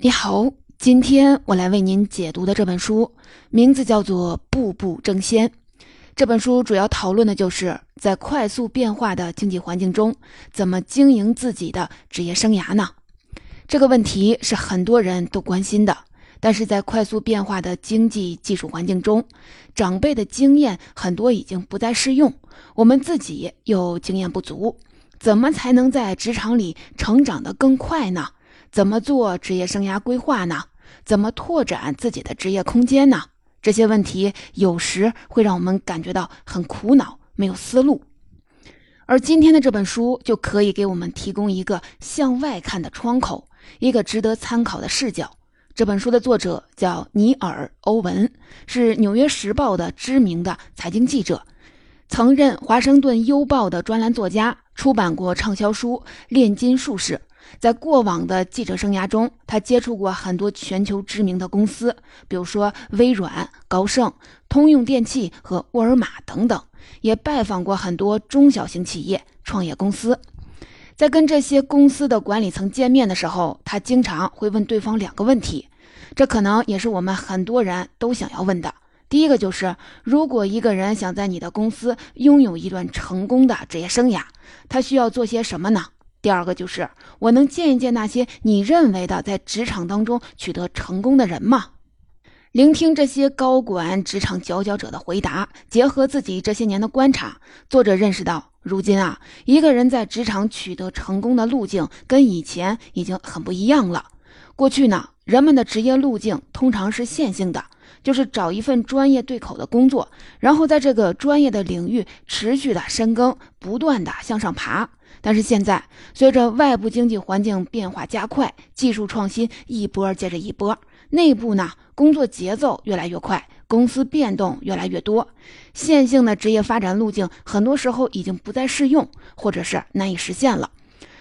你好，今天我来为您解读的这本书名字叫做《步步争先》。这本书主要讨论的就是在快速变化的经济环境中，怎么经营自己的职业生涯呢？这个问题是很多人都关心的。但是在快速变化的经济技术环境中，长辈的经验很多已经不再适用，我们自己又经验不足，怎么才能在职场里成长得更快呢？怎么做职业生涯规划呢？怎么拓展自己的职业空间呢？这些问题有时会让我们感觉到很苦恼，没有思路。而今天的这本书就可以给我们提供一个向外看的窗口，一个值得参考的视角。这本书的作者叫尼尔·欧文，是《纽约时报》的知名的财经记者，曾任《华盛顿邮报》的专栏作家，出版过畅销书《炼金术士》。在过往的记者生涯中，他接触过很多全球知名的公司，比如说微软、高盛、通用电气和沃尔玛等等，也拜访过很多中小型企业、创业公司。在跟这些公司的管理层见面的时候，他经常会问对方两个问题，这可能也是我们很多人都想要问的。第一个就是，如果一个人想在你的公司拥有一段成功的职业生涯，他需要做些什么呢？第二个就是，我能见一见那些你认为的在职场当中取得成功的人吗？聆听这些高管、职场佼佼者的回答，结合自己这些年的观察，作者认识到，如今啊，一个人在职场取得成功的路径跟以前已经很不一样了。过去呢，人们的职业路径通常是线性的，就是找一份专业对口的工作，然后在这个专业的领域持续的深耕，不断的向上爬。但是现在，随着外部经济环境变化加快，技术创新一波接着一波，内部呢工作节奏越来越快，公司变动越来越多，线性的职业发展路径很多时候已经不再适用，或者是难以实现了。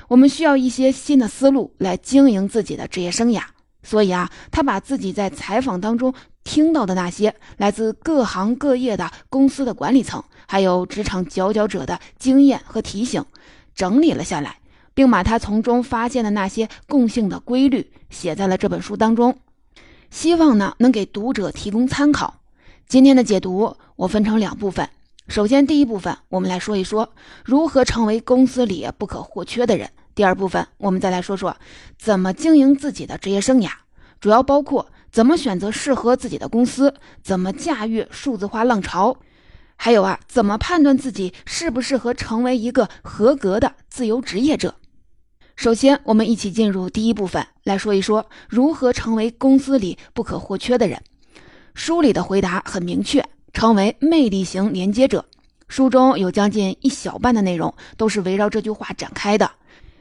我们需要一些新的思路来经营自己的职业生涯。所以啊，他把自己在采访当中听到的那些来自各行各业的公司的管理层，还有职场佼佼者的经验和提醒。整理了下来，并把他从中发现的那些共性的规律写在了这本书当中，希望呢能给读者提供参考。今天的解读我分成两部分，首先第一部分我们来说一说如何成为公司里不可或缺的人，第二部分我们再来说说怎么经营自己的职业生涯，主要包括怎么选择适合自己的公司，怎么驾驭数字化浪潮。还有啊，怎么判断自己适不适合成为一个合格的自由职业者？首先，我们一起进入第一部分，来说一说如何成为公司里不可或缺的人。书里的回答很明确，成为魅力型连接者。书中有将近一小半的内容都是围绕这句话展开的。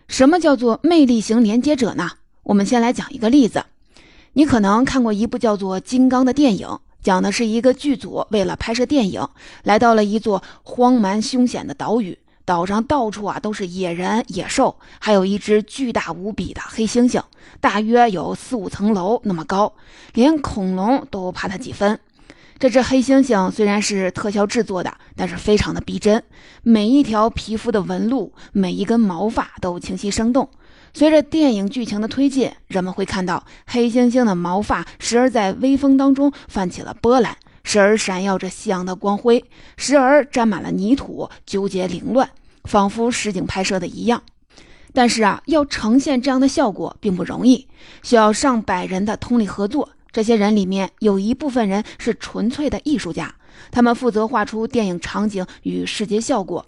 什么叫做魅力型连接者呢？我们先来讲一个例子。你可能看过一部叫做《金刚》的电影。讲的是一个剧组为了拍摄电影，来到了一座荒蛮凶险的岛屿。岛上到处啊都是野人、野兽，还有一只巨大无比的黑猩猩，大约有四五层楼那么高，连恐龙都怕它几分。这只黑猩猩虽然是特效制作的，但是非常的逼真，每一条皮肤的纹路，每一根毛发都清晰生动。随着电影剧情的推进，人们会看到黑猩猩的毛发时而在微风当中泛起了波澜，时而闪耀着夕阳的光辉，时而沾满了泥土，纠结凌乱，仿佛实景拍摄的一样。但是啊，要呈现这样的效果并不容易，需要上百人的通力合作。这些人里面有一部分人是纯粹的艺术家，他们负责画出电影场景与视觉效果；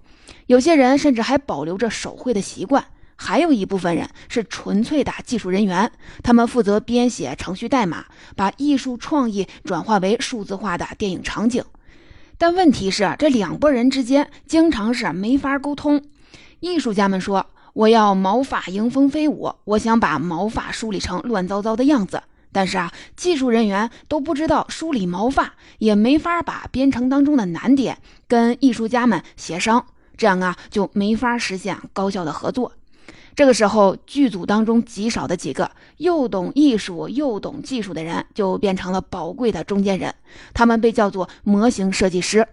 有些人甚至还保留着手绘的习惯。还有一部分人是纯粹的技术人员，他们负责编写程序代码，把艺术创意转化为数字化的电影场景。但问题是，这两拨人之间经常是没法沟通。艺术家们说：“我要毛发迎风飞舞，我想把毛发梳理成乱糟糟的样子。”但是啊，技术人员都不知道梳理毛发，也没法把编程当中的难点跟艺术家们协商，这样啊就没法实现高效的合作。这个时候，剧组当中极少的几个又懂艺术又懂技术的人，就变成了宝贵的中间人。他们被叫做模型设计师。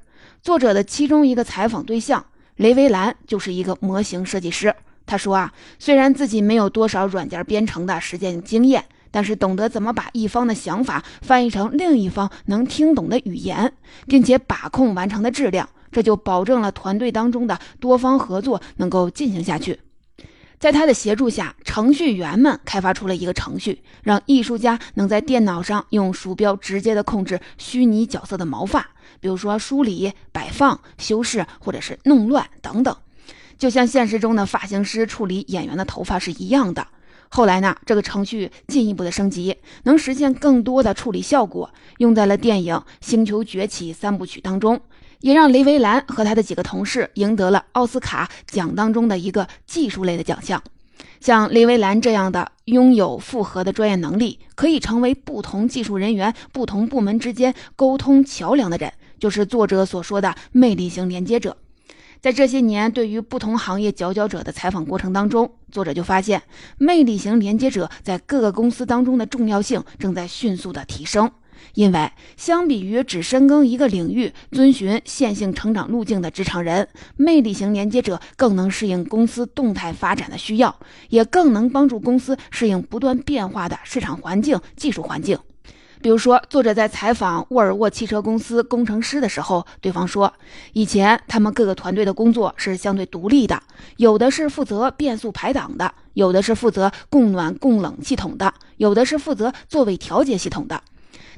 作者的其中一个采访对象雷维兰就是一个模型设计师。他说啊，虽然自己没有多少软件编程的实践经验，但是懂得怎么把一方的想法翻译成另一方能听懂的语言，并且把控完成的质量，这就保证了团队当中的多方合作能够进行下去。在他的协助下，程序员们开发出了一个程序，让艺术家能在电脑上用鼠标直接的控制虚拟角色的毛发，比如说梳理、摆放、修饰或者是弄乱等等，就像现实中的发型师处理演员的头发是一样的。后来呢，这个程序进一步的升级，能实现更多的处理效果，用在了电影《星球崛起》三部曲当中，也让雷维兰和他的几个同事赢得了奥斯卡奖当中的一个技术类的奖项。像雷维兰这样的拥有复合的专业能力，可以成为不同技术人员、不同部门之间沟通桥梁的人，就是作者所说的魅力型连接者。在这些年对于不同行业佼佼者的采访过程当中，作者就发现，魅力型连接者在各个公司当中的重要性正在迅速的提升。因为相比于只深耕一个领域、遵循线性成长路径的职场人，魅力型连接者更能适应公司动态发展的需要，也更能帮助公司适应不断变化的市场环境、技术环境。比如说，作者在采访沃尔沃汽车公司工程师的时候，对方说，以前他们各个团队的工作是相对独立的，有的是负责变速排档的，有的是负责供暖供冷系统的，有的是负责座位调节系统的。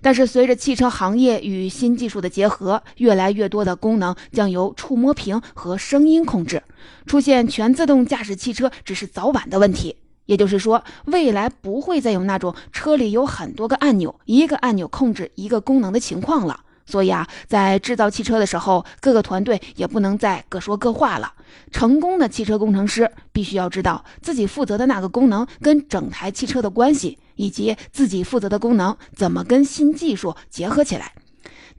但是，随着汽车行业与新技术的结合，越来越多的功能将由触摸屏和声音控制，出现全自动驾驶汽车只是早晚的问题。也就是说，未来不会再有那种车里有很多个按钮，一个按钮控制一个功能的情况了。所以啊，在制造汽车的时候，各个团队也不能再各说各话了。成功的汽车工程师必须要知道自己负责的那个功能跟整台汽车的关系，以及自己负责的功能怎么跟新技术结合起来。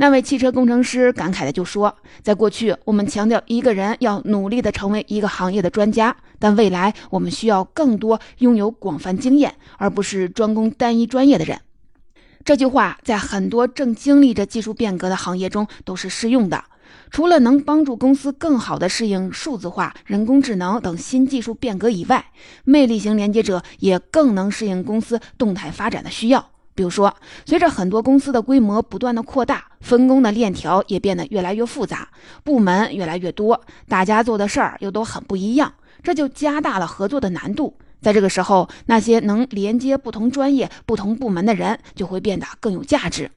那位汽车工程师感慨的就说：“在过去，我们强调一个人要努力的成为一个行业的专家，但未来我们需要更多拥有广泛经验，而不是专攻单一专业的人。”这句话在很多正经历着技术变革的行业中都是适用的。除了能帮助公司更好地适应数字化、人工智能等新技术变革以外，魅力型连接者也更能适应公司动态发展的需要。比如说，随着很多公司的规模不断的扩大，分工的链条也变得越来越复杂，部门越来越多，大家做的事儿又都很不一样，这就加大了合作的难度。在这个时候，那些能连接不同专业、不同部门的人就会变得更有价值。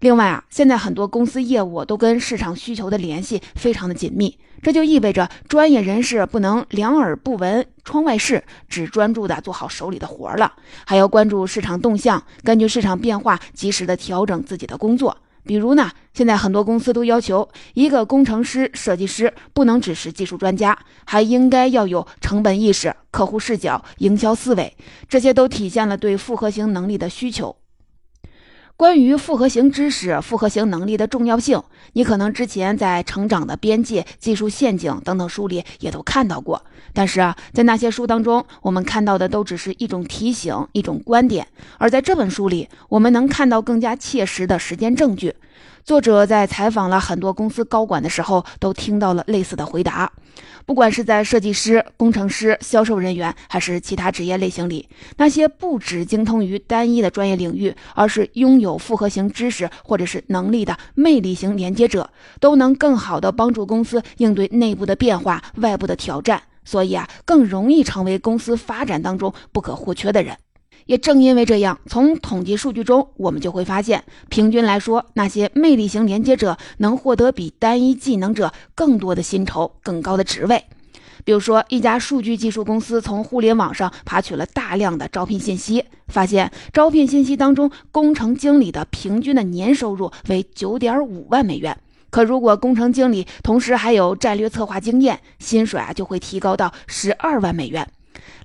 另外啊，现在很多公司业务都跟市场需求的联系非常的紧密。这就意味着专业人士不能两耳不闻窗外事，只专注的做好手里的活了，还要关注市场动向，根据市场变化及时的调整自己的工作。比如呢，现在很多公司都要求一个工程师、设计师不能只是技术专家，还应该要有成本意识、客户视角、营销思维，这些都体现了对复合型能力的需求。关于复合型知识、复合型能力的重要性，你可能之前在《成长的边界》《技术陷阱》等等书里也都看到过。但是啊，在那些书当中，我们看到的都只是一种提醒、一种观点；而在这本书里，我们能看到更加切实的实践证据。作者在采访了很多公司高管的时候，都听到了类似的回答。不管是在设计师、工程师、销售人员，还是其他职业类型里，那些不只精通于单一的专业领域，而是拥有复合型知识或者是能力的魅力型连接者，都能更好的帮助公司应对内部的变化、外部的挑战。所以啊，更容易成为公司发展当中不可或缺的人。也正因为这样，从统计数据中，我们就会发现，平均来说，那些魅力型连接者能获得比单一技能者更多的薪酬、更高的职位。比如说，一家数据技术公司从互联网上爬取了大量的招聘信息，发现招聘信息当中，工程经理的平均的年收入为九点五万美元。可如果工程经理同时还有战略策划经验，薪水啊就会提高到十二万美元。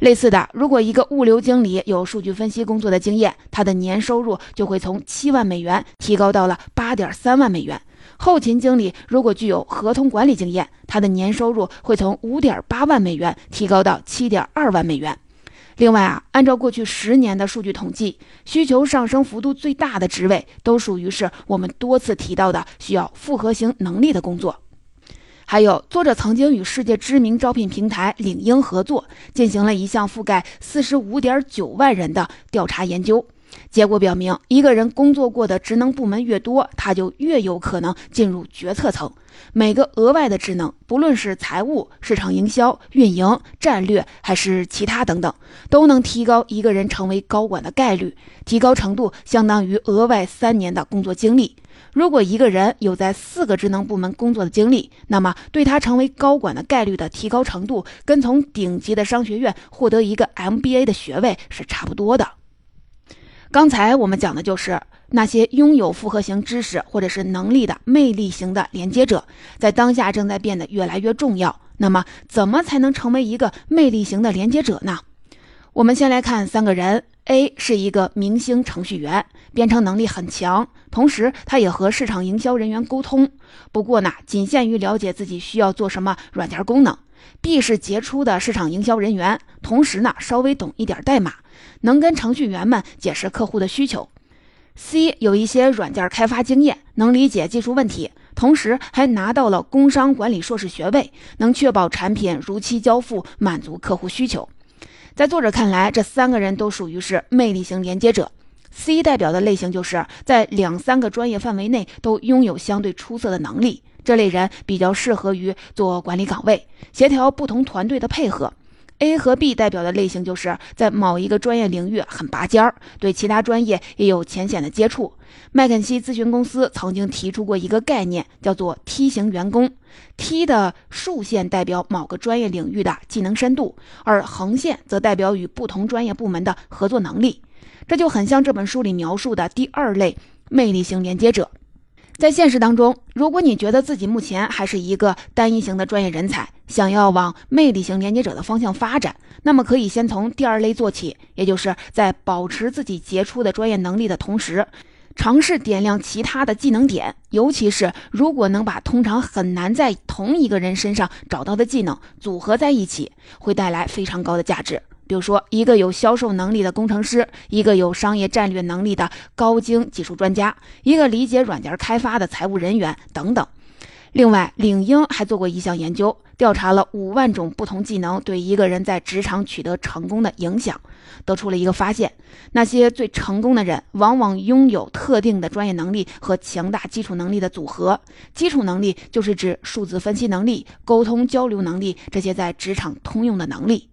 类似的，如果一个物流经理有数据分析工作的经验，他的年收入就会从七万美元提高到了八点三万美元。后勤经理如果具有合同管理经验，他的年收入会从五点八万美元提高到七点二万美元。另外啊，按照过去十年的数据统计，需求上升幅度最大的职位，都属于是我们多次提到的需要复合型能力的工作。还有，作者曾经与世界知名招聘平台领英合作，进行了一项覆盖四十五点九万人的调查研究。结果表明，一个人工作过的职能部门越多，他就越有可能进入决策层。每个额外的职能，不论是财务、市场营销、运营、战略，还是其他等等，都能提高一个人成为高管的概率。提高程度相当于额外三年的工作经历。如果一个人有在四个职能部门工作的经历，那么对他成为高管的概率的提高程度，跟从顶级的商学院获得一个 MBA 的学位是差不多的。刚才我们讲的就是那些拥有复合型知识或者是能力的魅力型的连接者，在当下正在变得越来越重要。那么，怎么才能成为一个魅力型的连接者呢？我们先来看三个人。A 是一个明星程序员，编程能力很强，同时他也和市场营销人员沟通，不过呢，仅限于了解自己需要做什么软件功能。B 是杰出的市场营销人员，同时呢，稍微懂一点代码，能跟程序员们解释客户的需求。C 有一些软件开发经验，能理解技术问题，同时还拿到了工商管理硕士学位，能确保产品如期交付，满足客户需求。在作者看来，这三个人都属于是魅力型连接者。C 代表的类型就是在两三个专业范围内都拥有相对出色的能力，这类人比较适合于做管理岗位，协调不同团队的配合。A 和 B 代表的类型就是在某一个专业领域很拔尖儿，对其他专业也有浅显的接触。麦肯锡咨询公司曾经提出过一个概念，叫做梯形员工。T 的竖线代表某个专业领域的技能深度，而横线则代表与不同专业部门的合作能力。这就很像这本书里描述的第二类魅力型连接者。在现实当中，如果你觉得自己目前还是一个单一型的专业人才，想要往魅力型连接者的方向发展，那么可以先从第二类做起，也就是在保持自己杰出的专业能力的同时，尝试点亮其他的技能点，尤其是如果能把通常很难在同一个人身上找到的技能组合在一起，会带来非常高的价值。比如说，一个有销售能力的工程师，一个有商业战略能力的高精技术专家，一个理解软件开发的财务人员等等。另外，领英还做过一项研究，调查了五万种不同技能对一个人在职场取得成功的影响，得出了一个发现：那些最成功的人，往往拥有特定的专业能力和强大基础能力的组合。基础能力就是指数字分析能力、沟通交流能力这些在职场通用的能力。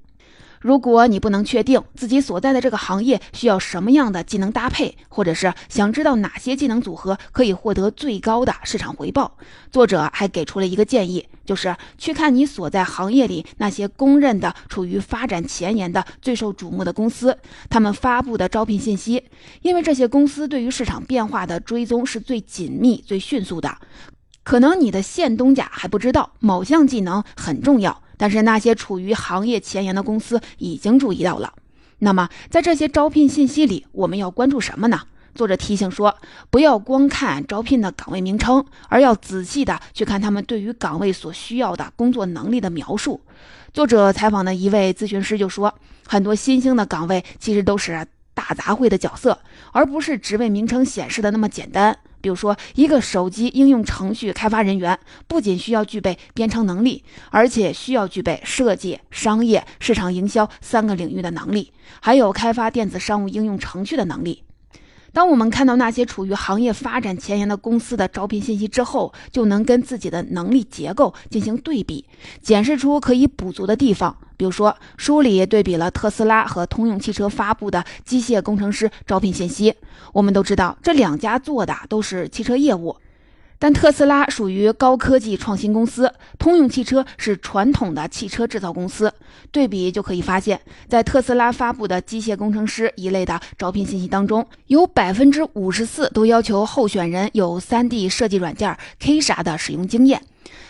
如果你不能确定自己所在的这个行业需要什么样的技能搭配，或者是想知道哪些技能组合可以获得最高的市场回报，作者还给出了一个建议，就是去看你所在行业里那些公认的处于发展前沿的最受瞩目的公司，他们发布的招聘信息，因为这些公司对于市场变化的追踪是最紧密、最迅速的。可能你的现东家还不知道某项技能很重要。但是那些处于行业前沿的公司已经注意到了。那么，在这些招聘信息里，我们要关注什么呢？作者提醒说，不要光看招聘的岗位名称，而要仔细的去看他们对于岗位所需要的工作能力的描述。作者采访的一位咨询师就说，很多新兴的岗位其实都是大杂烩的角色，而不是职位名称显示的那么简单。比如说，一个手机应用程序开发人员不仅需要具备编程能力，而且需要具备设计、商业、市场营销三个领域的能力，还有开发电子商务应用程序的能力。当我们看到那些处于行业发展前沿的公司的招聘信息之后，就能跟自己的能力结构进行对比，检视出可以补足的地方。比如说，书里对比了特斯拉和通用汽车发布的机械工程师招聘信息。我们都知道，这两家做的都是汽车业务。但特斯拉属于高科技创新公司，通用汽车是传统的汽车制造公司。对比就可以发现，在特斯拉发布的机械工程师一类的招聘信息当中，有百分之五十四都要求候选人有 3D 设计软件 K 啥的使用经验，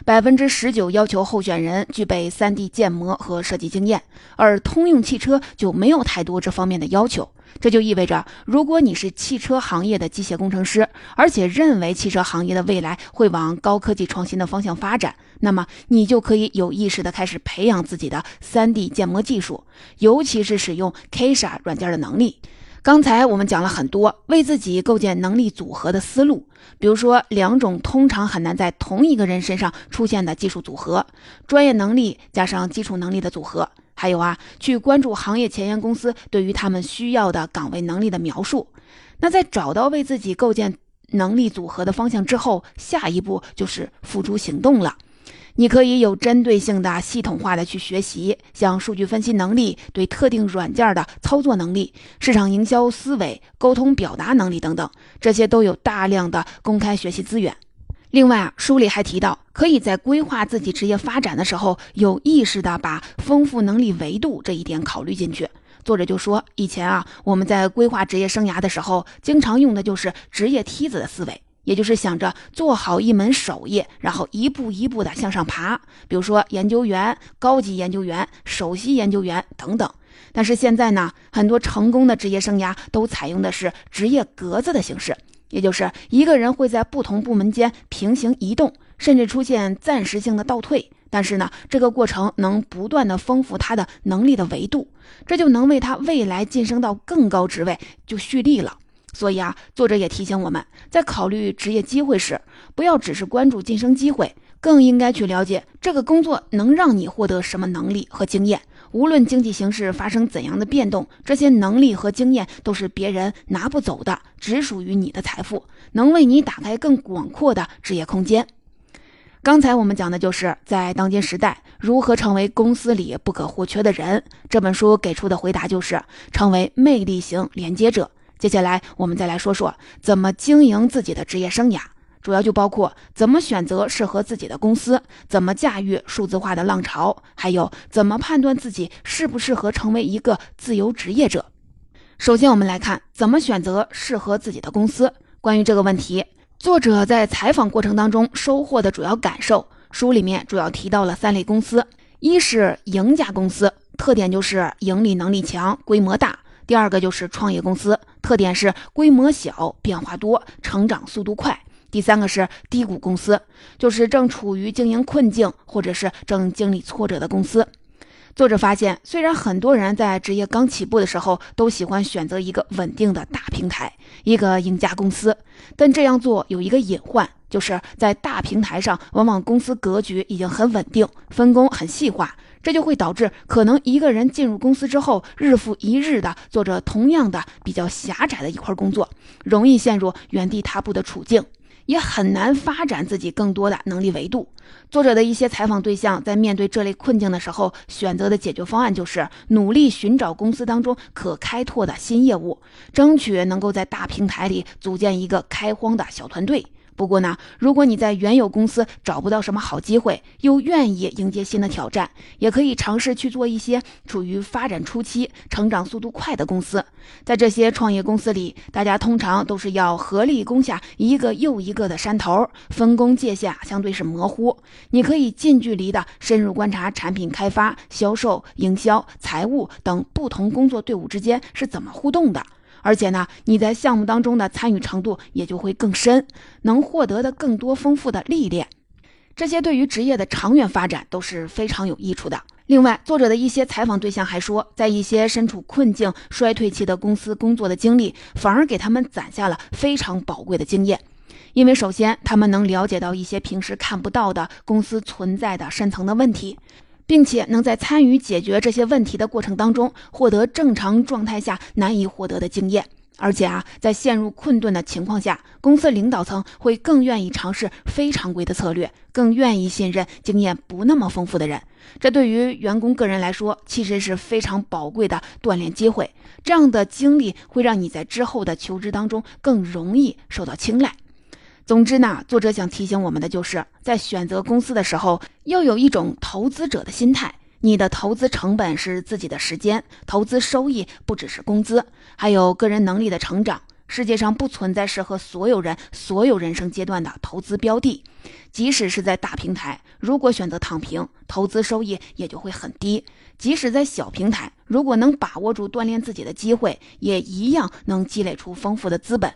百分之十九要求候选人具备 3D 建模和设计经验，而通用汽车就没有太多这方面的要求。这就意味着，如果你是汽车行业的机械工程师，而且认为汽车行业的未来会往高科技创新的方向发展，那么你就可以有意识地开始培养自己的 3D 建模技术，尤其是使用 Kisha 软件的能力。刚才我们讲了很多为自己构建能力组合的思路，比如说两种通常很难在同一个人身上出现的技术组合：专业能力加上基础能力的组合。还有啊，去关注行业前沿公司对于他们需要的岗位能力的描述。那在找到为自己构建能力组合的方向之后，下一步就是付诸行动了。你可以有针对性的、系统化的去学习，像数据分析能力、对特定软件的操作能力、市场营销思维、沟通表达能力等等，这些都有大量的公开学习资源。另外啊，书里还提到，可以在规划自己职业发展的时候，有意识的把丰富能力维度这一点考虑进去。作者就说，以前啊，我们在规划职业生涯的时候，经常用的就是职业梯子的思维。也就是想着做好一门手艺，然后一步一步的向上爬，比如说研究员、高级研究员、首席研究员等等。但是现在呢，很多成功的职业生涯都采用的是职业格子的形式，也就是一个人会在不同部门间平行移动，甚至出现暂时性的倒退。但是呢，这个过程能不断的丰富他的能力的维度，这就能为他未来晋升到更高职位就蓄力了。所以啊，作者也提醒我们，在考虑职业机会时，不要只是关注晋升机会，更应该去了解这个工作能让你获得什么能力和经验。无论经济形势发生怎样的变动，这些能力和经验都是别人拿不走的，只属于你的财富，能为你打开更广阔的职业空间。刚才我们讲的就是在当今时代如何成为公司里不可或缺的人。这本书给出的回答就是成为魅力型连接者。接下来，我们再来说说怎么经营自己的职业生涯，主要就包括怎么选择适合自己的公司，怎么驾驭数字化的浪潮，还有怎么判断自己适不适合成为一个自由职业者。首先，我们来看怎么选择适合自己的公司。关于这个问题，作者在采访过程当中收获的主要感受，书里面主要提到了三类公司：一是赢家公司，特点就是盈利能力强，规模大。第二个就是创业公司，特点是规模小、变化多、成长速度快。第三个是低谷公司，就是正处于经营困境或者是正经历挫折的公司。作者发现，虽然很多人在职业刚起步的时候都喜欢选择一个稳定的大平台、一个赢家公司，但这样做有一个隐患，就是在大平台上，往往公司格局已经很稳定，分工很细化。这就会导致，可能一个人进入公司之后，日复一日的做着同样的比较狭窄的一块工作，容易陷入原地踏步的处境，也很难发展自己更多的能力维度。作者的一些采访对象在面对这类困境的时候，选择的解决方案就是努力寻找公司当中可开拓的新业务，争取能够在大平台里组建一个开荒的小团队。不过呢，如果你在原有公司找不到什么好机会，又愿意迎接新的挑战，也可以尝试去做一些处于发展初期、成长速度快的公司。在这些创业公司里，大家通常都是要合力攻下一个又一个的山头，分工界限相对是模糊。你可以近距离的深入观察产品开发、销售、营销、财务等不同工作队伍之间是怎么互动的。而且呢，你在项目当中的参与程度也就会更深，能获得的更多丰富的历练，这些对于职业的长远发展都是非常有益处的。另外，作者的一些采访对象还说，在一些身处困境、衰退期的公司工作的经历，反而给他们攒下了非常宝贵的经验，因为首先他们能了解到一些平时看不到的公司存在的深层的问题。并且能在参与解决这些问题的过程当中，获得正常状态下难以获得的经验。而且啊，在陷入困顿的情况下，公司领导层会更愿意尝试非常规的策略，更愿意信任经验不那么丰富的人。这对于员工个人来说，其实是非常宝贵的锻炼机会。这样的经历会让你在之后的求职当中更容易受到青睐。总之呢，作者想提醒我们的，就是在选择公司的时候，要有一种投资者的心态。你的投资成本是自己的时间，投资收益不只是工资，还有个人能力的成长。世界上不存在适合所有人、所有人生阶段的投资标的。即使是在大平台，如果选择躺平，投资收益也就会很低；即使在小平台，如果能把握住锻炼自己的机会，也一样能积累出丰富的资本。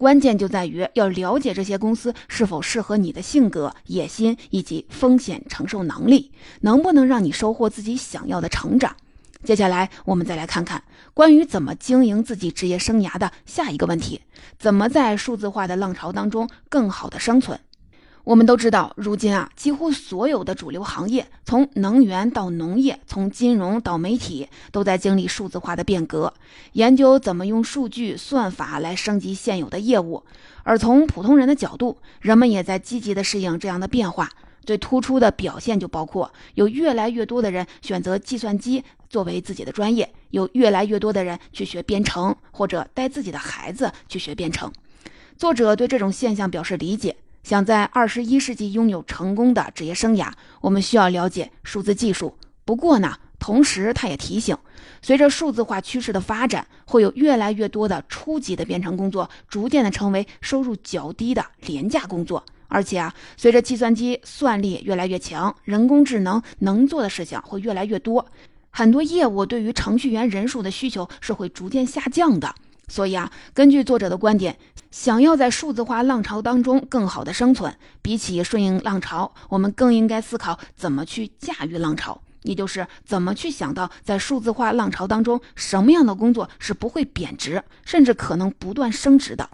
关键就在于要了解这些公司是否适合你的性格、野心以及风险承受能力，能不能让你收获自己想要的成长。接下来，我们再来看看关于怎么经营自己职业生涯的下一个问题：怎么在数字化的浪潮当中更好的生存？我们都知道，如今啊，几乎所有的主流行业，从能源到农业，从金融到媒体，都在经历数字化的变革，研究怎么用数据算法来升级现有的业务。而从普通人的角度，人们也在积极的适应这样的变化。最突出的表现就包括，有越来越多的人选择计算机作为自己的专业，有越来越多的人去学编程，或者带自己的孩子去学编程。作者对这种现象表示理解。想在二十一世纪拥有成功的职业生涯，我们需要了解数字技术。不过呢，同时他也提醒，随着数字化趋势的发展，会有越来越多的初级的编程工作逐渐的成为收入较低的廉价工作。而且啊，随着计算机算力越来越强，人工智能能做的事情会越来越多，很多业务对于程序员人数的需求是会逐渐下降的。所以啊，根据作者的观点。想要在数字化浪潮当中更好的生存，比起顺应浪潮，我们更应该思考怎么去驾驭浪潮，也就是怎么去想到在数字化浪潮当中，什么样的工作是不会贬值，甚至可能不断升值的。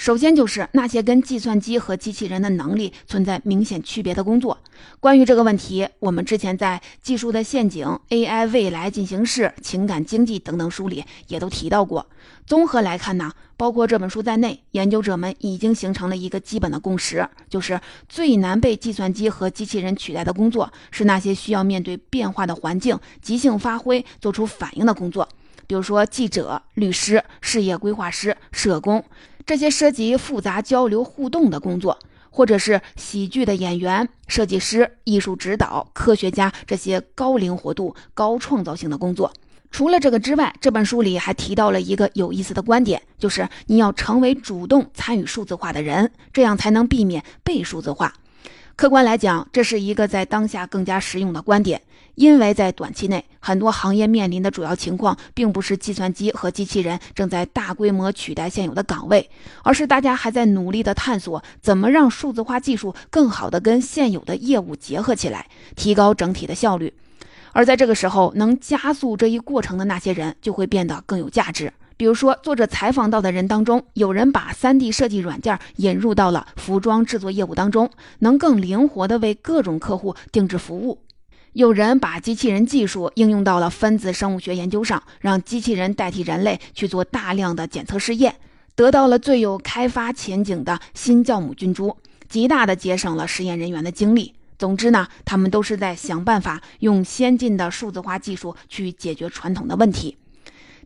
首先就是那些跟计算机和机器人的能力存在明显区别的工作。关于这个问题，我们之前在《技术的陷阱》、AI 未来进行式、情感经济等等书里也都提到过。综合来看呢，包括这本书在内，研究者们已经形成了一个基本的共识，就是最难被计算机和机器人取代的工作是那些需要面对变化的环境、即兴发挥、做出反应的工作，比如说记者、律师、事业规划师、社工。这些涉及复杂交流互动的工作，或者是喜剧的演员、设计师、艺术指导、科学家这些高灵活度、高创造性的工作。除了这个之外，这本书里还提到了一个有意思的观点，就是你要成为主动参与数字化的人，这样才能避免被数字化。客观来讲，这是一个在当下更加实用的观点，因为在短期内，很多行业面临的主要情况，并不是计算机和机器人正在大规模取代现有的岗位，而是大家还在努力的探索怎么让数字化技术更好的跟现有的业务结合起来，提高整体的效率。而在这个时候，能加速这一过程的那些人，就会变得更有价值。比如说，作者采访到的人当中，有人把 3D 设计软件引入到了服装制作业务当中，能更灵活地为各种客户定制服务；有人把机器人技术应用到了分子生物学研究上，让机器人代替人类去做大量的检测试验，得到了最有开发前景的新酵母菌株，极大地节省了实验人员的精力。总之呢，他们都是在想办法用先进的数字化技术去解决传统的问题。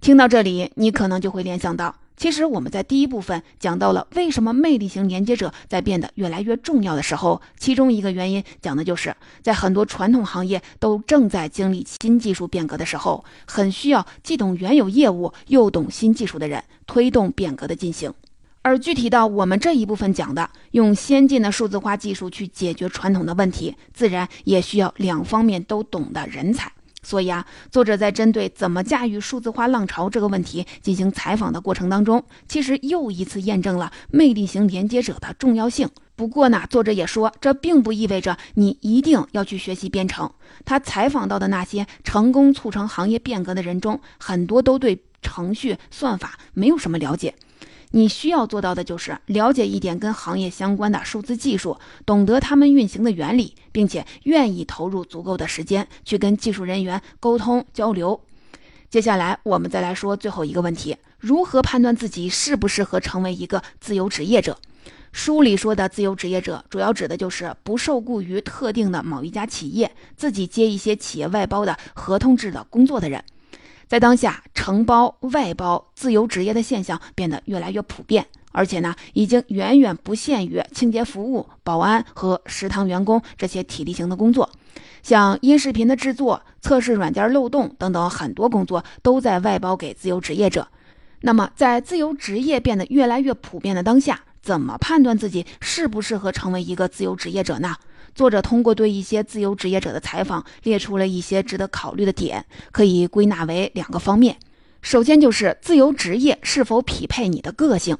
听到这里，你可能就会联想到，其实我们在第一部分讲到了为什么魅力型连接者在变得越来越重要的时候，其中一个原因讲的就是在很多传统行业都正在经历新技术变革的时候，很需要既懂原有业务又懂新技术的人推动变革的进行。而具体到我们这一部分讲的，用先进的数字化技术去解决传统的问题，自然也需要两方面都懂的人才。所以啊，作者在针对怎么驾驭数字化浪潮这个问题进行采访的过程当中，其实又一次验证了魅力型连接者的重要性。不过呢，作者也说，这并不意味着你一定要去学习编程。他采访到的那些成功促成行业变革的人中，很多都对程序算法没有什么了解。你需要做到的就是了解一点跟行业相关的数字技术，懂得他们运行的原理，并且愿意投入足够的时间去跟技术人员沟通交流。接下来，我们再来说最后一个问题：如何判断自己适不适合成为一个自由职业者？书里说的自由职业者，主要指的就是不受雇于特定的某一家企业，自己接一些企业外包的合同制的工作的人。在当下，承包、外包、自由职业的现象变得越来越普遍，而且呢，已经远远不限于清洁服务、保安和食堂员工这些体力型的工作，像音视频的制作、测试软件漏洞等等，很多工作都在外包给自由职业者。那么，在自由职业变得越来越普遍的当下，怎么判断自己适不适合成为一个自由职业者呢？作者通过对一些自由职业者的采访，列出了一些值得考虑的点，可以归纳为两个方面。首先就是自由职业是否匹配你的个性。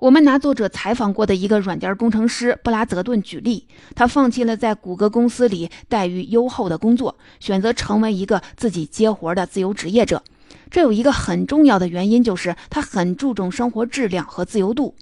我们拿作者采访过的一个软件工程师布拉泽顿举例，他放弃了在谷歌公司里待遇优厚的工作，选择成为一个自己接活的自由职业者。这有一个很重要的原因，就是他很注重生活质量和自由度。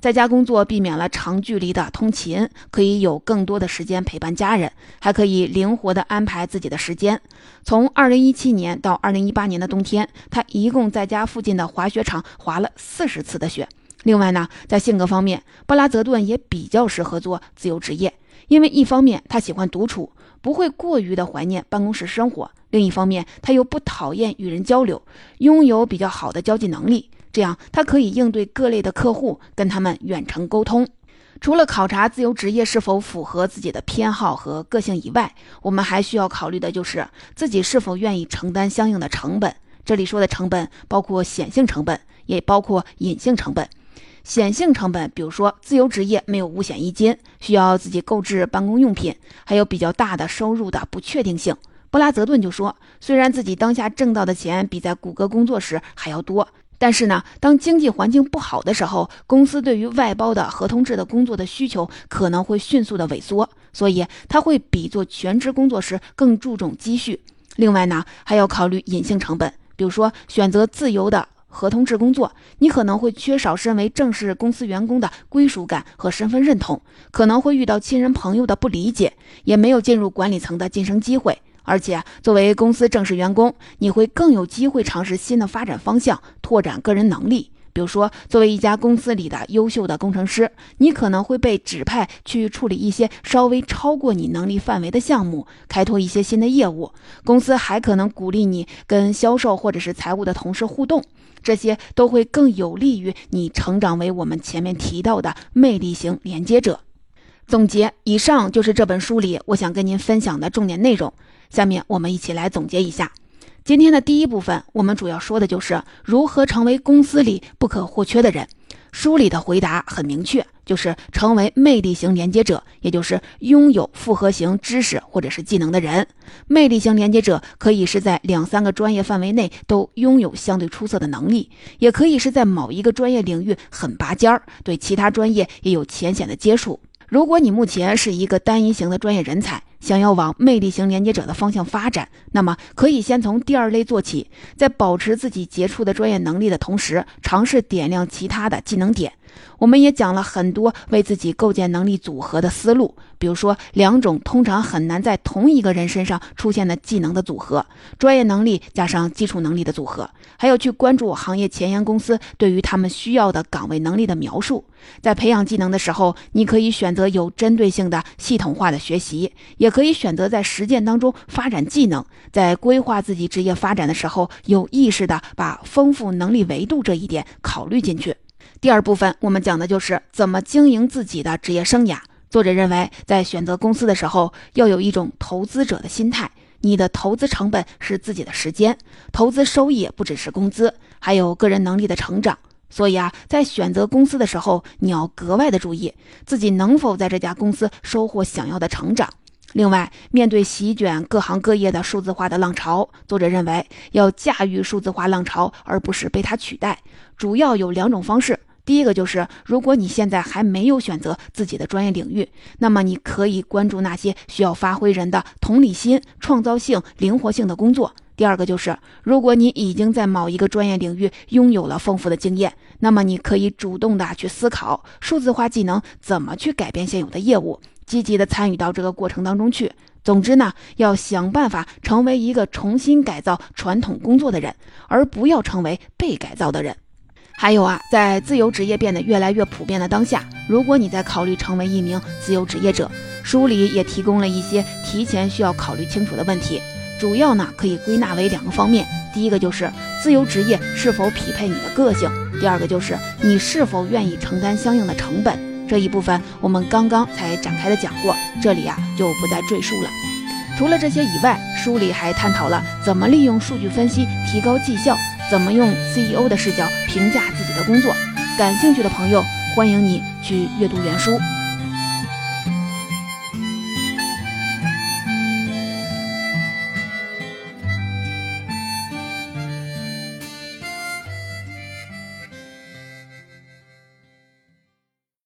在家工作避免了长距离的通勤，可以有更多的时间陪伴家人，还可以灵活地安排自己的时间。从2017年到2018年的冬天，他一共在家附近的滑雪场滑了四十次的雪。另外呢，在性格方面，布拉泽顿也比较适合做自由职业，因为一方面他喜欢独处，不会过于的怀念办公室生活；另一方面，他又不讨厌与人交流，拥有比较好的交际能力。这样，他可以应对各类的客户，跟他们远程沟通。除了考察自由职业是否符合自己的偏好和个性以外，我们还需要考虑的就是自己是否愿意承担相应的成本。这里说的成本包括显性成本，也包括隐性成本。显性成本，比如说自由职业没有五险一金，需要自己购置办公用品，还有比较大的收入的不确定性。布拉泽顿就说，虽然自己当下挣到的钱比在谷歌工作时还要多。但是呢，当经济环境不好的时候，公司对于外包的合同制的工作的需求可能会迅速的萎缩，所以他会比做全职工作时更注重积蓄。另外呢，还要考虑隐性成本，比如说选择自由的合同制工作，你可能会缺少身为正式公司员工的归属感和身份认同，可能会遇到亲人朋友的不理解，也没有进入管理层的晋升机会。而且，作为公司正式员工，你会更有机会尝试新的发展方向，拓展个人能力。比如说，作为一家公司里的优秀的工程师，你可能会被指派去处理一些稍微超过你能力范围的项目，开拓一些新的业务。公司还可能鼓励你跟销售或者是财务的同事互动，这些都会更有利于你成长为我们前面提到的魅力型连接者。总结，以上就是这本书里我想跟您分享的重点内容。下面我们一起来总结一下今天的第一部分，我们主要说的就是如何成为公司里不可或缺的人。书里的回答很明确，就是成为魅力型连接者，也就是拥有复合型知识或者是技能的人。魅力型连接者可以是在两三个专业范围内都拥有相对出色的能力，也可以是在某一个专业领域很拔尖儿，对其他专业也有浅显的接触。如果你目前是一个单一型的专业人才，想要往魅力型连接者的方向发展，那么可以先从第二类做起，在保持自己杰出的专业能力的同时，尝试点亮其他的技能点。我们也讲了很多为自己构建能力组合的思路，比如说两种通常很难在同一个人身上出现的技能的组合：专业能力加上基础能力的组合。还要去关注行业前沿公司对于他们需要的岗位能力的描述。在培养技能的时候，你可以选择有针对性的系统化的学习，也可以选择在实践当中发展技能。在规划自己职业发展的时候，有意识的把丰富能力维度这一点考虑进去。第二部分，我们讲的就是怎么经营自己的职业生涯。作者认为，在选择公司的时候，要有一种投资者的心态。你的投资成本是自己的时间，投资收益不只是工资，还有个人能力的成长。所以啊，在选择公司的时候，你要格外的注意自己能否在这家公司收获想要的成长。另外，面对席卷各行各业的数字化的浪潮，作者认为要驾驭数字化浪潮，而不是被它取代，主要有两种方式。第一个就是，如果你现在还没有选择自己的专业领域，那么你可以关注那些需要发挥人的同理心、创造性、灵活性的工作。第二个就是，如果你已经在某一个专业领域拥有了丰富的经验，那么你可以主动的去思考数字化技能怎么去改变现有的业务，积极的参与到这个过程当中去。总之呢，要想办法成为一个重新改造传统工作的人，而不要成为被改造的人。还有啊，在自由职业变得越来越普遍的当下，如果你在考虑成为一名自由职业者，书里也提供了一些提前需要考虑清楚的问题，主要呢可以归纳为两个方面：第一个就是自由职业是否匹配你的个性；第二个就是你是否愿意承担相应的成本。这一部分我们刚刚才展开的讲过，这里啊就不再赘述了。除了这些以外，书里还探讨了怎么利用数据分析提高绩效。怎么用 CEO 的视角评价自己的工作？感兴趣的朋友，欢迎你去阅读原书。